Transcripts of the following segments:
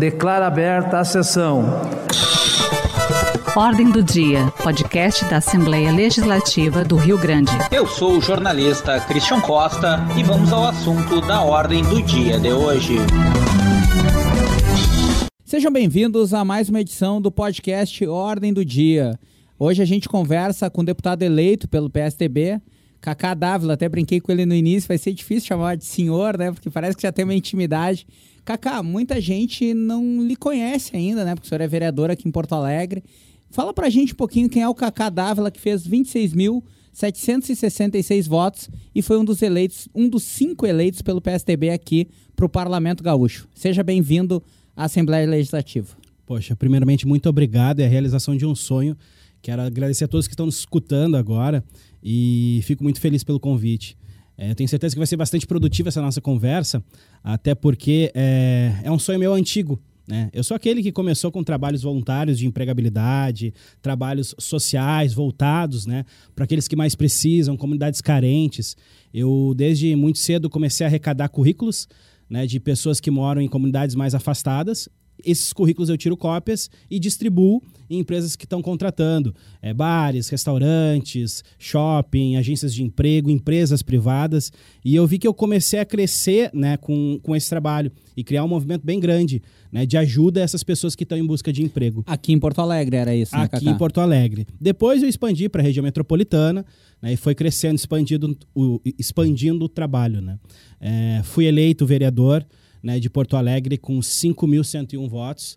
Declara aberta a sessão. Ordem do Dia, podcast da Assembleia Legislativa do Rio Grande. Eu sou o jornalista Christian Costa e vamos ao assunto da Ordem do Dia de hoje. Sejam bem-vindos a mais uma edição do podcast Ordem do Dia. Hoje a gente conversa com o deputado eleito pelo PSDB, Cacá Dávila. Até brinquei com ele no início, vai ser difícil chamar de senhor, né? Porque parece que já tem uma intimidade. Cacá, muita gente não lhe conhece ainda, né? Porque o senhor é vereador aqui em Porto Alegre. Fala pra gente um pouquinho quem é o Cacá Dávila, que fez 26.766 votos e foi um dos eleitos, um dos cinco eleitos pelo PSDB aqui para o Parlamento Gaúcho. Seja bem-vindo à Assembleia Legislativa. Poxa, primeiramente, muito obrigado. É a realização de um sonho. Quero agradecer a todos que estão nos escutando agora e fico muito feliz pelo convite. É, eu tenho certeza que vai ser bastante produtiva essa nossa conversa, até porque é, é um sonho meu antigo. Né? Eu sou aquele que começou com trabalhos voluntários de empregabilidade, trabalhos sociais voltados né, para aqueles que mais precisam, comunidades carentes. Eu, desde muito cedo, comecei a arrecadar currículos né, de pessoas que moram em comunidades mais afastadas esses currículos eu tiro cópias e distribuo em empresas que estão contratando. É, bares, restaurantes, shopping, agências de emprego, empresas privadas. E eu vi que eu comecei a crescer né, com, com esse trabalho e criar um movimento bem grande né, de ajuda a essas pessoas que estão em busca de emprego. Aqui em Porto Alegre era isso, né, Aqui Cacá? em Porto Alegre. Depois eu expandi para a região metropolitana né, e foi crescendo, expandindo o, expandindo o trabalho. Né? É, fui eleito vereador né, de Porto Alegre com 5.101 votos,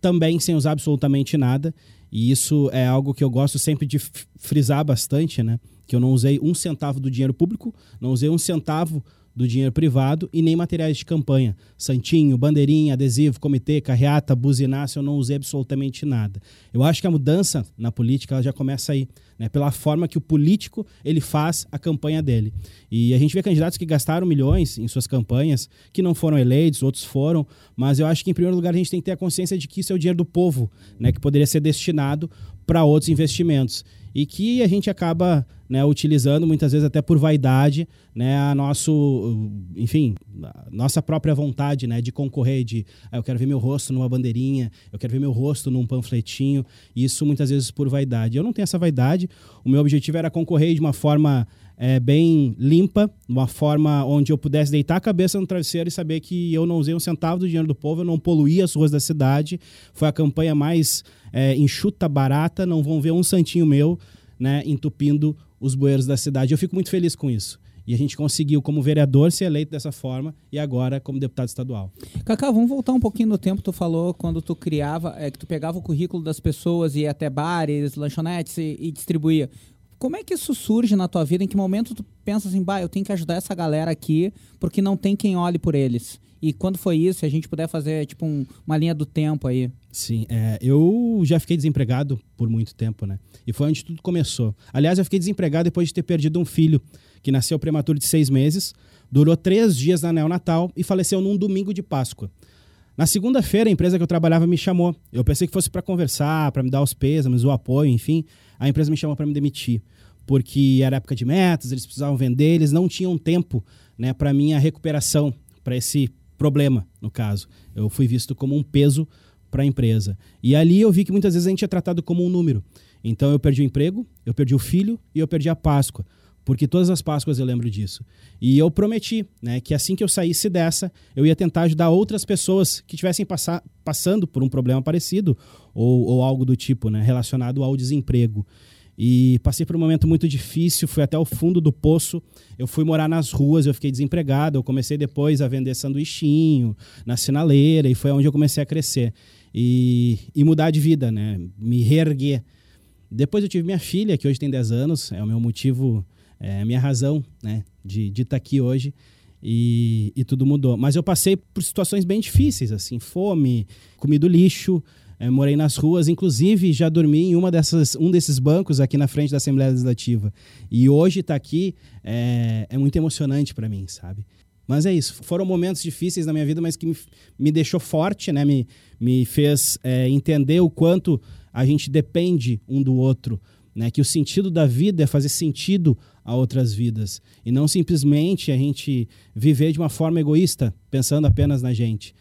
também sem usar absolutamente nada. E isso é algo que eu gosto sempre de frisar bastante, né? Que eu não usei um centavo do dinheiro público, não usei um centavo do dinheiro privado e nem materiais de campanha. Santinho, bandeirinha, adesivo, comitê, carreata, buzinaço, eu não usei absolutamente nada. Eu acho que a mudança na política já começa aí, né? pela forma que o político ele faz a campanha dele. E a gente vê candidatos que gastaram milhões em suas campanhas, que não foram eleitos, outros foram, mas eu acho que em primeiro lugar a gente tem que ter a consciência de que isso é o dinheiro do povo, né? que poderia ser destinado para outros investimentos e que a gente acaba né, utilizando muitas vezes até por vaidade, né, a nosso, enfim, a nossa própria vontade, né, de concorrer, de ah, eu quero ver meu rosto numa bandeirinha, eu quero ver meu rosto num panfletinho, isso muitas vezes por vaidade. Eu não tenho essa vaidade. O meu objetivo era concorrer de uma forma é, bem limpa, uma forma onde eu pudesse deitar a cabeça no travesseiro e saber que eu não usei um centavo do dinheiro do povo, eu não poluí as ruas da cidade. Foi a campanha mais é, enxuta, barata, não vão ver um santinho meu né, entupindo os bueiros da cidade. Eu fico muito feliz com isso. E a gente conseguiu, como vereador, ser eleito dessa forma e agora como deputado estadual. Cacá, vamos voltar um pouquinho no tempo. Tu falou quando tu criava, é, que tu pegava o currículo das pessoas e até bares, lanchonetes e, e distribuía. Como é que isso surge na tua vida? Em que momento tu pensa assim, bah, eu tenho que ajudar essa galera aqui porque não tem quem olhe por eles? E quando foi isso? Se a gente puder fazer tipo um, uma linha do tempo aí. Sim, é, eu já fiquei desempregado por muito tempo, né? E foi onde tudo começou. Aliás, eu fiquei desempregado depois de ter perdido um filho que nasceu prematuro de seis meses, durou três dias na neonatal e faleceu num domingo de Páscoa. Na segunda-feira, a empresa que eu trabalhava me chamou. Eu pensei que fosse para conversar, para me dar os pêsames, o apoio, enfim a empresa me chamou para me demitir, porque era época de metas, eles precisavam vender, eles não tinham tempo né, para minha recuperação, para esse problema, no caso. Eu fui visto como um peso para a empresa. E ali eu vi que muitas vezes a gente é tratado como um número. Então eu perdi o emprego, eu perdi o filho e eu perdi a Páscoa porque todas as Páscoas eu lembro disso. E eu prometi né, que assim que eu saísse dessa, eu ia tentar ajudar outras pessoas que estivessem passando por um problema parecido ou, ou algo do tipo, né, relacionado ao desemprego. E passei por um momento muito difícil, fui até o fundo do poço. Eu fui morar nas ruas, eu fiquei desempregado. Eu comecei depois a vender sanduichinho na sinaleira, e foi onde eu comecei a crescer. E, e mudar de vida, né? Me reerguer. Depois eu tive minha filha, que hoje tem 10 anos, é o meu motivo é a minha razão né, de estar tá aqui hoje e, e, tudo mudou. Mas eu passei por situações bem difíceis, assim, fome, comido lixo, é, morei nas ruas, inclusive já dormi em uma dessas, um desses bancos aqui na frente da Assembleia Legislativa. E hoje estar tá aqui é, é muito emocionante para mim, sabe? Mas é isso. Foram momentos difíceis na minha vida, mas que me, me deixou forte, né? Me, me fez é, entender o quanto a gente depende um do outro, né? Que o sentido da vida é fazer sentido a outras vidas e não simplesmente a gente viver de uma forma egoísta, pensando apenas na gente.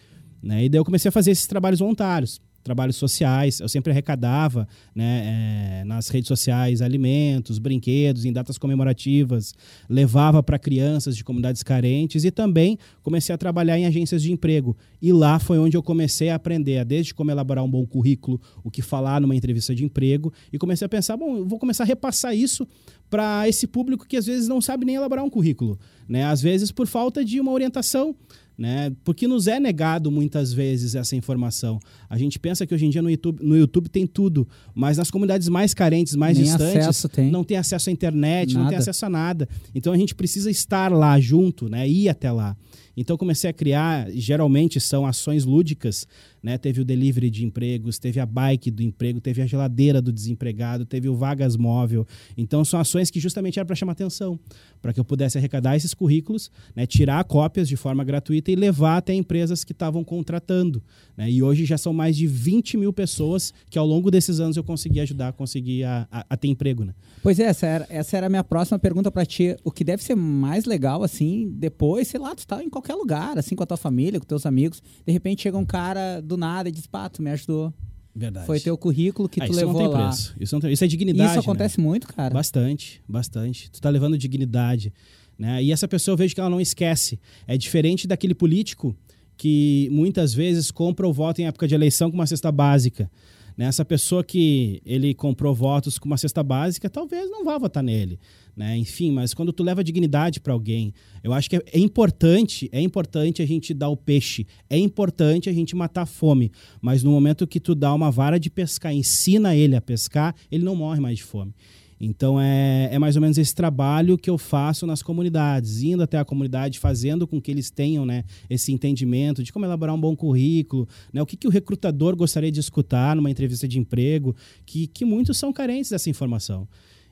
Né? E daí eu comecei a fazer esses trabalhos voluntários trabalhos sociais. Eu sempre arrecadava né, é, nas redes sociais alimentos, brinquedos, em datas comemorativas, levava para crianças de comunidades carentes e também comecei a trabalhar em agências de emprego. E lá foi onde eu comecei a aprender, desde como elaborar um bom currículo, o que falar numa entrevista de emprego, e comecei a pensar: bom, vou começar a repassar isso para esse público que às vezes não sabe nem elaborar um currículo, né? às vezes por falta de uma orientação né? Porque nos é negado muitas vezes essa informação. A gente pensa que hoje em dia no YouTube, no YouTube tem tudo, mas nas comunidades mais carentes, mais Nem distantes, tem. não tem acesso à internet, Nada. não tem acesso a nada. Então a gente precisa estar lá junto, né? Ir até lá. Então comecei a criar, geralmente são ações lúdicas, né? Teve o delivery de empregos, teve a bike do emprego, teve a geladeira do desempregado, teve o vagas móvel. Então são ações que justamente eram para chamar atenção, para que eu pudesse arrecadar esses currículos, né? Tirar cópias de forma gratuita e levar até empresas que estavam contratando. Né? E hoje já são mais de 20 mil pessoas que ao longo desses anos eu consegui ajudar, consegui a, a, a ter emprego, né? Pois é, essa era, essa era a minha próxima pergunta para ti. O que deve ser mais legal, assim, depois, sei lá, tu tá em qualquer lugar, assim, com a tua família, com teus amigos, de repente chega um cara do nada e diz, pá, tu me ajudou. Verdade. Foi teu currículo que Ah, tu isso levou não tem lá. preço. Isso, não tem- isso é dignidade. Isso né? acontece muito, cara. Bastante, bastante. Tu tá levando dignidade. Né? E essa pessoa eu vejo que ela não esquece. É diferente daquele político que muitas vezes compra o voto em época de eleição com uma cesta básica. Né? Essa pessoa que ele comprou votos com uma cesta básica, talvez não vá votar nele. Né? Enfim, mas quando tu leva dignidade para alguém, eu acho que é, é importante, é importante a gente dar o peixe, é importante a gente matar a fome, mas no momento que tu dá uma vara de pescar, ensina ele a pescar, ele não morre mais de fome. Então é, é mais ou menos esse trabalho que eu faço nas comunidades, indo até a comunidade, fazendo com que eles tenham né, esse entendimento de como elaborar um bom currículo, né, o que, que o recrutador gostaria de escutar numa entrevista de emprego, que, que muitos são carentes dessa informação.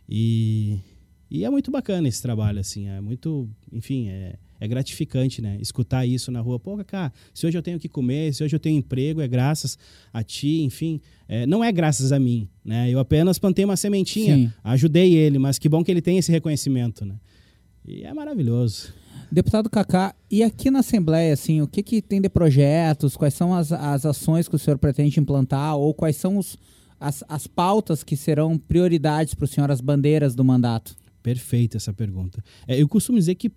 E, e é muito bacana esse trabalho, assim, é muito, enfim, é, é gratificante, né? Escutar isso na rua. Pô, Cacá, se hoje eu tenho o que comer, se hoje eu tenho emprego, é graças a ti, enfim. É, não é graças a mim, né? Eu apenas plantei uma sementinha, Sim. ajudei ele, mas que bom que ele tem esse reconhecimento, né? E é maravilhoso. Deputado Kaká, e aqui na Assembleia, assim, o que, que tem de projetos? Quais são as, as ações que o senhor pretende implantar? Ou quais são os, as, as pautas que serão prioridades para o senhor, as bandeiras do mandato? Perfeita essa pergunta. É, eu costumo dizer que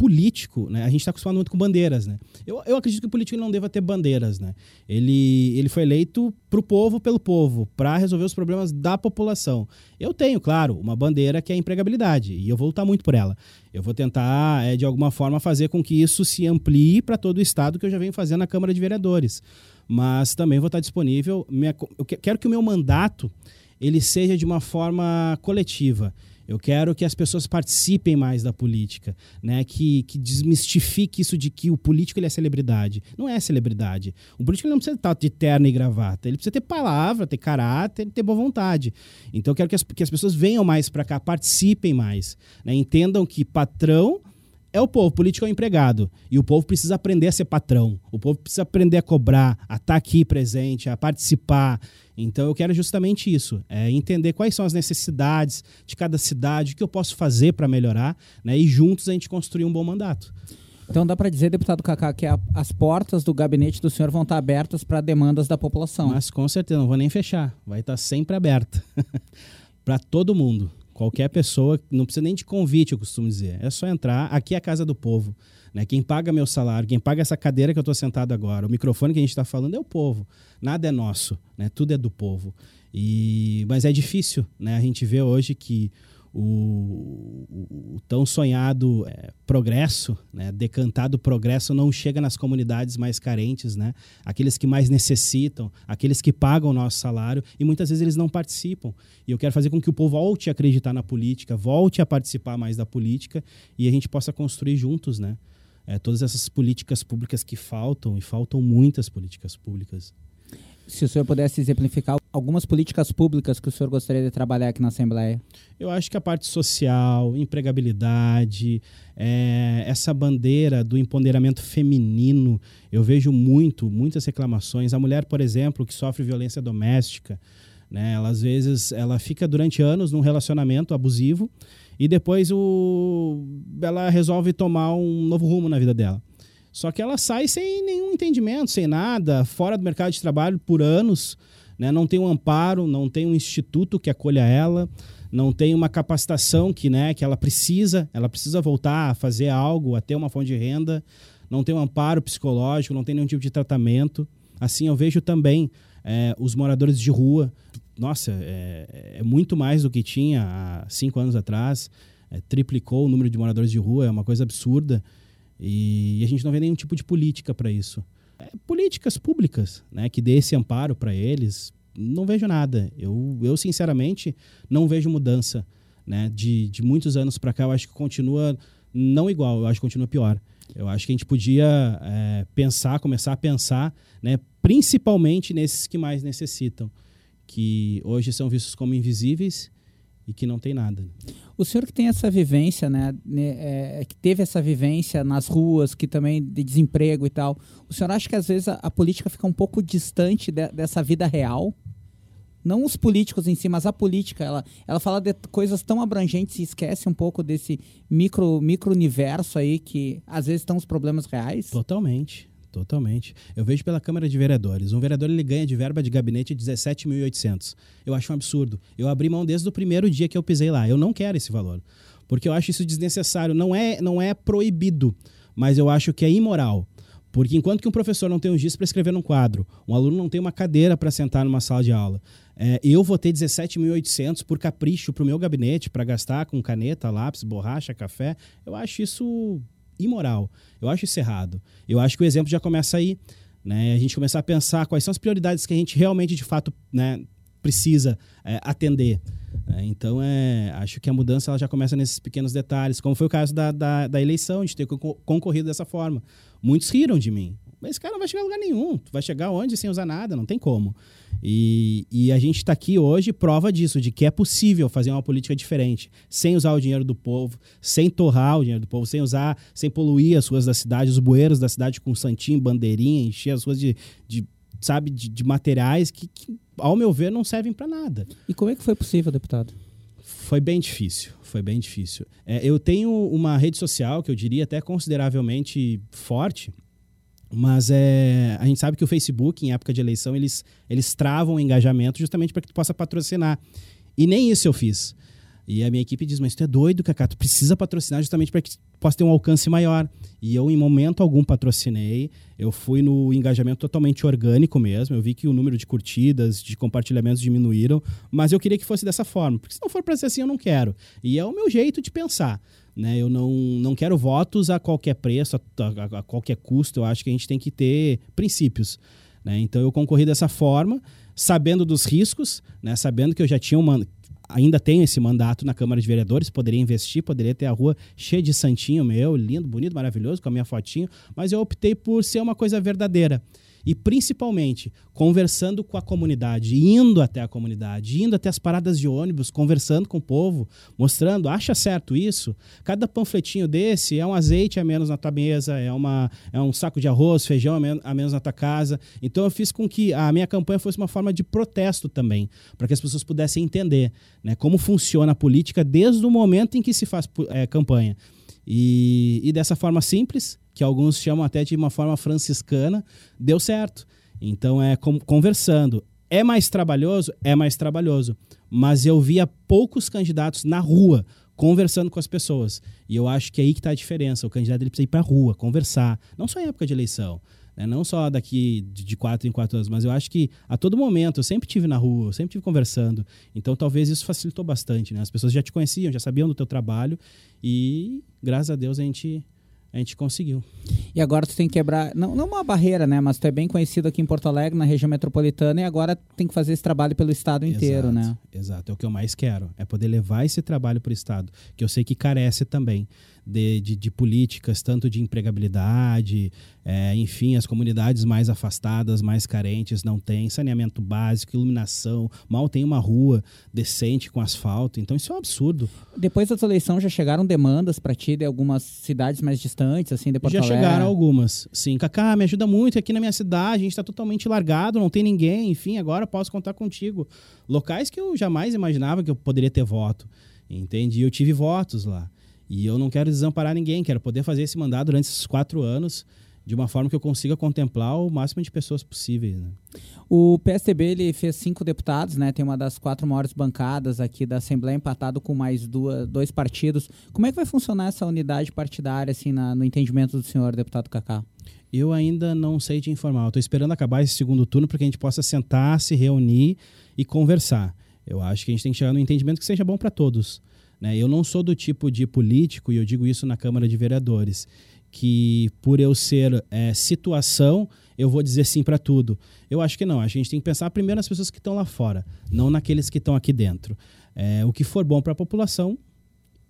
político, né, a gente está acostumado muito com bandeiras, né? Eu, eu acredito que o político não deva ter bandeiras, né? Ele, ele foi eleito para o povo, pelo povo, para resolver os problemas da população. Eu tenho, claro, uma bandeira que é a empregabilidade e eu vou lutar muito por ela. Eu vou tentar, é, de alguma forma, fazer com que isso se amplie para todo o estado que eu já venho fazendo na Câmara de Vereadores. Mas também vou estar disponível. Minha, eu que- quero que o meu mandato ele seja de uma forma coletiva. Eu quero que as pessoas participem mais da política, né? que, que desmistifique isso de que o político ele é celebridade. Não é celebridade. O político não precisa estar de terno e gravata. Ele precisa ter palavra, ter caráter ter boa vontade. Então eu quero que as, que as pessoas venham mais para cá, participem mais. né? Entendam que patrão é o povo, o político é o empregado. E o povo precisa aprender a ser patrão. O povo precisa aprender a cobrar, a estar aqui presente, a participar. Então eu quero justamente isso, é entender quais são as necessidades de cada cidade, o que eu posso fazer para melhorar, né? E juntos a gente construir um bom mandato. Então dá para dizer, deputado Kaká, que a- as portas do gabinete do senhor vão estar abertas para demandas da população. Mas com certeza não vou nem fechar, vai estar sempre aberta para todo mundo. Qualquer pessoa, não precisa nem de convite, eu costumo dizer. É só entrar. Aqui é a casa do povo. Né? Quem paga meu salário, quem paga essa cadeira que eu estou sentado agora, o microfone que a gente está falando é o povo. Nada é nosso, né? tudo é do povo. E, mas é difícil, né? A gente vê hoje que o, o- o tão sonhado é, progresso, né? decantado progresso, não chega nas comunidades mais carentes, né? aqueles que mais necessitam, aqueles que pagam o nosso salário, e muitas vezes eles não participam. E eu quero fazer com que o povo volte a acreditar na política, volte a participar mais da política e a gente possa construir juntos, né? É, todas essas políticas públicas que faltam, e faltam muitas políticas públicas. Se o senhor pudesse exemplificar algumas políticas públicas que o senhor gostaria de trabalhar aqui na Assembleia. Eu acho que a parte social, empregabilidade, é, essa bandeira do empoderamento feminino, eu vejo muito, muitas reclamações. A mulher, por exemplo, que sofre violência doméstica, né, ela às vezes ela fica durante anos num relacionamento abusivo e depois o, ela resolve tomar um novo rumo na vida dela. Só que ela sai sem nenhum entendimento, sem nada, fora do mercado de trabalho por anos, né? não tem um amparo, não tem um instituto que acolha ela, não tem uma capacitação que, né, que ela precisa, ela precisa voltar a fazer algo, a ter uma fonte de renda, não tem um amparo psicológico, não tem nenhum tipo de tratamento. Assim, eu vejo também é, os moradores de rua. Nossa, é, é, muito mais do que tinha há cinco anos atrás. É, triplicou o número de moradores de rua, é uma coisa absurda. E, a gente não vê nenhum tipo de política para isso. É, políticas públicas, né, que dê esse amparo para eles, não vejo nada. Eu, eu sinceramente, não vejo mudança. Né? De, de muitos anos para cá, eu acho que continua não igual, eu acho que continua pior. Eu acho que a gente podia é, pensar, começar a pensar, né, principalmente nesses que mais necessitam, que hoje são vistos como invisíveis e que não tem nada. O senhor que tem essa vivência, né, né é, que teve essa vivência nas ruas, que também de desemprego e tal, o senhor acha que às vezes a, a política fica um pouco distante de, dessa vida real? Não os políticos em si, mas a política, ela, ela fala de coisas tão abrangentes e esquece um pouco desse micro, micro universo aí que às vezes estão os problemas reais. Totalmente. Totalmente. Eu vejo pela Câmara de Vereadores. Um vereador ele ganha de verba de gabinete 17.800. Eu acho um absurdo. Eu abri mão desde o primeiro dia que eu pisei lá. Eu não quero esse valor. Porque eu acho isso desnecessário. Não é, não é proibido, mas eu acho que é imoral. Porque enquanto que um professor não tem um giz para escrever num quadro, um aluno não tem uma cadeira para sentar numa sala de aula, é, eu vou ter 17.800 por capricho para o meu gabinete, para gastar com caneta, lápis, borracha, café, eu acho isso imoral. Eu acho isso errado. Eu acho que o exemplo já começa aí. Né? A gente começar a pensar quais são as prioridades que a gente realmente, de fato, né, precisa é, atender. É, então, é, acho que a mudança ela já começa nesses pequenos detalhes, como foi o caso da, da, da eleição, de ter concorrido dessa forma. Muitos riram de mim. Mas esse cara não vai chegar a lugar nenhum. Tu vai chegar onde sem usar nada? Não tem como. E, e a gente está aqui hoje prova disso, de que é possível fazer uma política diferente, sem usar o dinheiro do povo, sem torrar o dinheiro do povo, sem usar, sem poluir as ruas da cidade, os bueiros da cidade com santinho, bandeirinha, encher as ruas de, de sabe, de, de materiais que, que, ao meu ver, não servem para nada. E como é que foi possível, deputado? Foi bem difícil, foi bem difícil. É, eu tenho uma rede social que eu diria até consideravelmente forte, mas é, a gente sabe que o Facebook, em época de eleição, eles, eles travam o engajamento justamente para que tu possa patrocinar. E nem isso eu fiz. E a minha equipe diz, mas tu é doido, Cacá, tu precisa patrocinar justamente para que possa ter um alcance maior. E eu, em momento algum, patrocinei. Eu fui no engajamento totalmente orgânico mesmo. Eu vi que o número de curtidas, de compartilhamentos diminuíram, mas eu queria que fosse dessa forma. Porque se não for para ser assim, eu não quero. E é o meu jeito de pensar. Né? Eu não, não quero votos a qualquer preço, a, a, a qualquer custo. Eu acho que a gente tem que ter princípios. Né? Então eu concorri dessa forma, sabendo dos riscos, né? sabendo que eu já tinha uma, ainda tenho esse mandato na Câmara de Vereadores, poderia investir, poderia ter a rua cheia de santinho meu, lindo, bonito, maravilhoso, com a minha fotinho, mas eu optei por ser uma coisa verdadeira e principalmente conversando com a comunidade, indo até a comunidade, indo até as paradas de ônibus, conversando com o povo, mostrando, acha certo isso? Cada panfletinho desse é um azeite a menos na tua mesa, é, uma, é um saco de arroz, feijão a menos na tua casa. Então eu fiz com que a minha campanha fosse uma forma de protesto também, para que as pessoas pudessem entender né, como funciona a política desde o momento em que se faz é, campanha. E, e dessa forma simples, que alguns chamam até de uma forma franciscana, deu certo. Então é conversando. É mais trabalhoso? É mais trabalhoso. Mas eu via poucos candidatos na rua conversando com as pessoas. E eu acho que é aí que está a diferença. O candidato ele precisa ir para a rua, conversar. Não só em época de eleição. Né? Não só daqui de quatro em quatro anos, mas eu acho que a todo momento eu sempre tive na rua, eu sempre tive conversando. Então talvez isso facilitou bastante. Né? As pessoas já te conheciam, já sabiam do teu trabalho. E graças a Deus a gente a gente conseguiu. E agora tu tem que quebrar, não, não uma barreira, né? Mas tu é bem conhecido aqui em Porto Alegre, na região metropolitana, e agora tem que fazer esse trabalho pelo estado inteiro, exato, né? Exato, é o que eu mais quero, é poder levar esse trabalho para o estado, que eu sei que carece também de, de, de políticas, tanto de empregabilidade, é, enfim, as comunidades mais afastadas, mais carentes, não têm saneamento básico, iluminação, mal tem uma rua decente com asfalto, então isso é um absurdo. Depois da tua eleição já chegaram demandas para ti de algumas cidades mais distantes, assim, de Porto Já Alegre? chegaram algumas, sim. Cacá, me ajuda muito aqui na minha cidade, a gente está totalmente largado, não tem ninguém, enfim, agora posso contar contigo. Locais que eu jamais imaginava que eu poderia ter voto, entende? E eu tive votos lá. E eu não quero desamparar ninguém, quero poder fazer esse mandato durante esses quatro anos de uma forma que eu consiga contemplar o máximo de pessoas possíveis. Né? O PSDB ele fez cinco deputados, né? Tem uma das quatro maiores bancadas aqui da Assembleia, empatado com mais duas, dois partidos. Como é que vai funcionar essa unidade partidária, assim, na, no entendimento do senhor deputado Cacá? Eu ainda não sei te informar. Estou esperando acabar esse segundo turno para que a gente possa sentar, se reunir e conversar. Eu acho que a gente tem que chegar no entendimento que seja bom para todos. Né? Eu não sou do tipo de político, e eu digo isso na Câmara de Vereadores, que por eu ser é, situação, eu vou dizer sim para tudo. Eu acho que não. A gente tem que pensar primeiro nas pessoas que estão lá fora, não naqueles que estão aqui dentro. É, o que for bom para a população,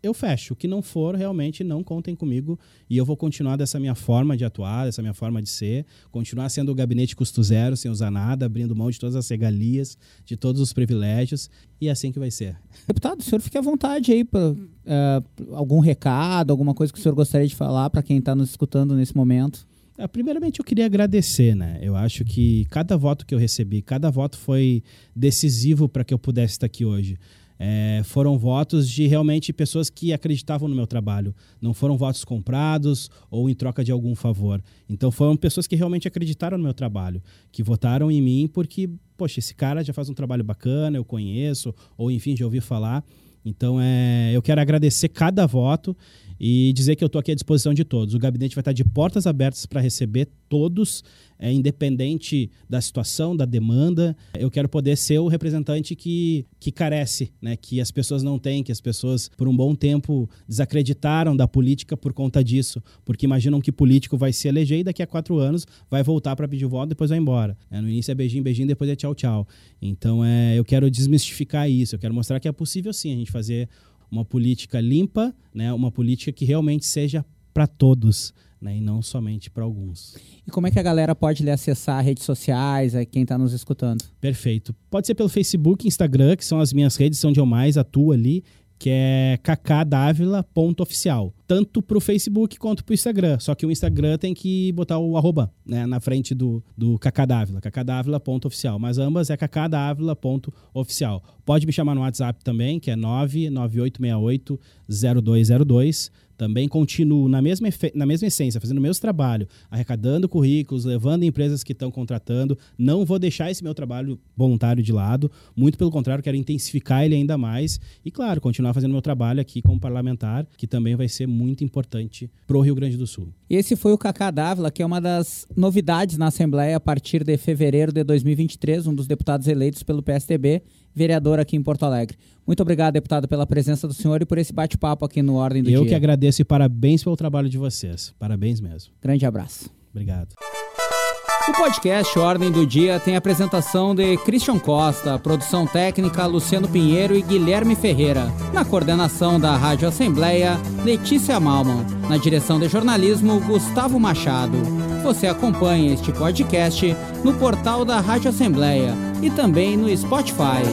eu fecho. O que não for, realmente não contem comigo e eu vou continuar dessa minha forma de atuar, dessa minha forma de ser, continuar sendo o gabinete custo zero, sem usar nada, abrindo mão de todas as regalias, de todos os privilégios e é assim que vai ser. Deputado, o senhor fique à vontade aí para uh, é, algum recado, alguma coisa que o senhor gostaria de falar para quem está nos escutando nesse momento. É, primeiramente, eu queria agradecer, né? Eu acho que cada voto que eu recebi, cada voto foi decisivo para que eu pudesse estar aqui hoje é, foram votos de realmente pessoas que acreditavam no meu trabalho. Não foram votos comprados ou em troca de algum favor. Então foram pessoas que realmente acreditaram no meu trabalho, que votaram em mim porque, poxa, esse cara já faz um trabalho bacana, eu conheço, ou enfim, já ouvi falar. Então é, eu quero agradecer cada voto e dizer que eu estou aqui à disposição de todos. O gabinete vai estar de portas abertas para receber todos, é, independente da situação, da demanda. Eu quero poder ser o representante que, que carece, né? que as pessoas não têm, que as pessoas, por um bom tempo, desacreditaram da política por conta disso, porque imaginam que político vai se eleger e daqui a quatro anos vai voltar para pedir voto depois vai embora. É, no início é beijinho, beijinho, depois é tchau, tchau. Então é, eu quero desmistificar isso, eu quero mostrar que é possível sim a gente fazer uma política limpa, né, uma política que realmente seja para todos. Né, e não somente para alguns. E como é que a galera pode lhe acessar redes sociais, é, quem está nos escutando? Perfeito. Pode ser pelo Facebook, Instagram, que são as minhas redes, onde eu mais atuo ali que é ccdávila.oficial. Tanto para o Facebook quanto para o Instagram. Só que o Instagram tem que botar o arroba né, na frente do, do ccdávila, ccdávila.oficial. Mas ambas é ccdávila.oficial. Pode me chamar no WhatsApp também, que é 998680202. Também continuo na mesma, na mesma essência, fazendo o meu trabalho, arrecadando currículos, levando empresas que estão contratando. Não vou deixar esse meu trabalho voluntário de lado. Muito pelo contrário, quero intensificar ele ainda mais. E, claro, continuar fazendo meu trabalho aqui como parlamentar, que também vai ser muito importante para o Rio Grande do Sul. Esse foi o Cacá Dávila, que é uma das novidades na Assembleia a partir de fevereiro de 2023, um dos deputados eleitos pelo PSDB vereador aqui em Porto Alegre. Muito obrigado, deputado, pela presença do senhor e por esse bate-papo aqui no Ordem do Eu Dia. Eu que agradeço e parabéns pelo trabalho de vocês. Parabéns mesmo. Grande abraço. Obrigado. O podcast Ordem do Dia tem apresentação de Christian Costa, produção técnica Luciano Pinheiro e Guilherme Ferreira. Na coordenação da Rádio Assembleia, Letícia Malman. Na direção de jornalismo, Gustavo Machado. Você acompanha este podcast no portal da Rádio Assembleia e também no Spotify.